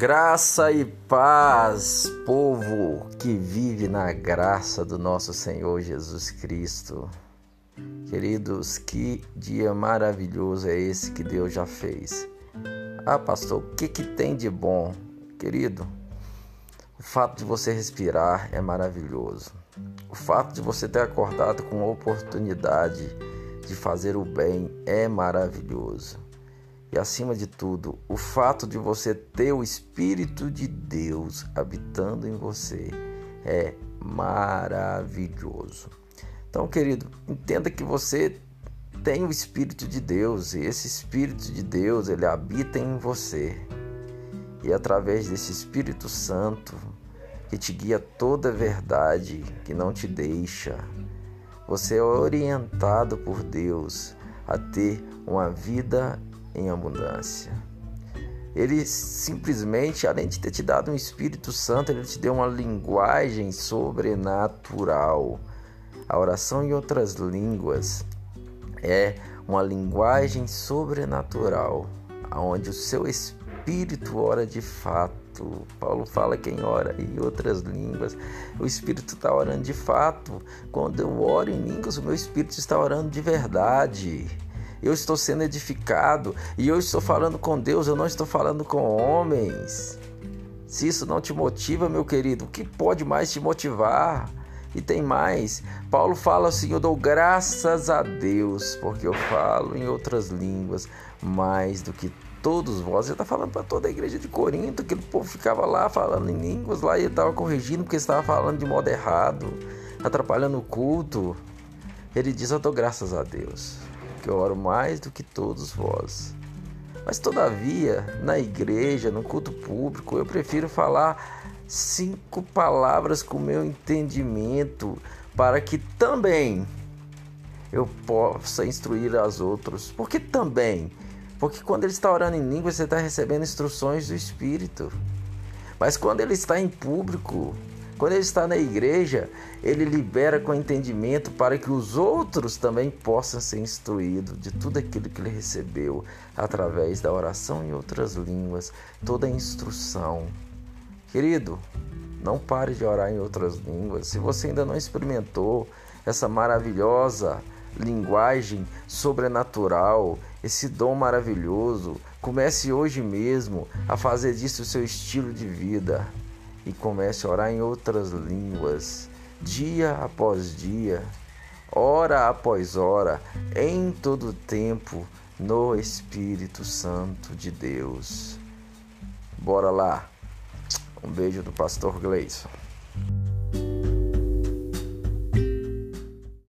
Graça e paz, povo que vive na graça do nosso Senhor Jesus Cristo. Queridos, que dia maravilhoso é esse que Deus já fez. Ah, pastor, o que, que tem de bom? Querido, o fato de você respirar é maravilhoso. O fato de você ter acordado com a oportunidade de fazer o bem é maravilhoso. E acima de tudo, o fato de você ter o Espírito de Deus habitando em você é maravilhoso. Então, querido, entenda que você tem o Espírito de Deus e esse Espírito de Deus ele habita em você. E através desse Espírito Santo que te guia toda a verdade, que não te deixa, você é orientado por Deus a ter uma vida em abundância. Ele simplesmente, além de ter te dado um Espírito Santo, ele te deu uma linguagem sobrenatural. A oração em outras línguas é uma linguagem sobrenatural, onde o seu espírito ora de fato. Paulo fala quem ora em outras línguas. O espírito está orando de fato. Quando eu oro em línguas, o meu espírito está orando de verdade eu estou sendo edificado e eu estou falando com Deus, eu não estou falando com homens. Se isso não te motiva, meu querido, o que pode mais te motivar? E tem mais. Paulo fala assim: Eu dou graças a Deus, porque eu falo em outras línguas mais do que todos vós. Ele está falando para toda a igreja de Corinto, que o povo ficava lá falando em línguas, lá e ele estava corrigindo porque estava falando de modo errado, atrapalhando o culto. Ele diz: Eu dou graças a Deus que oro mais do que todos vós. Mas todavia, na igreja, no culto público, eu prefiro falar cinco palavras com meu entendimento, para que também eu possa instruir as outros. Porque também, porque quando ele está orando em língua, você está recebendo instruções do Espírito. Mas quando ele está em público, quando ele está na igreja, ele libera com entendimento para que os outros também possam ser instruídos de tudo aquilo que ele recebeu através da oração em outras línguas, toda a instrução. Querido, não pare de orar em outras línguas. Se você ainda não experimentou essa maravilhosa linguagem sobrenatural, esse dom maravilhoso, comece hoje mesmo a fazer disso o seu estilo de vida e comece a orar em outras línguas, dia após dia, hora após hora, em todo tempo, no Espírito Santo de Deus. Bora lá. Um beijo do pastor Gleison.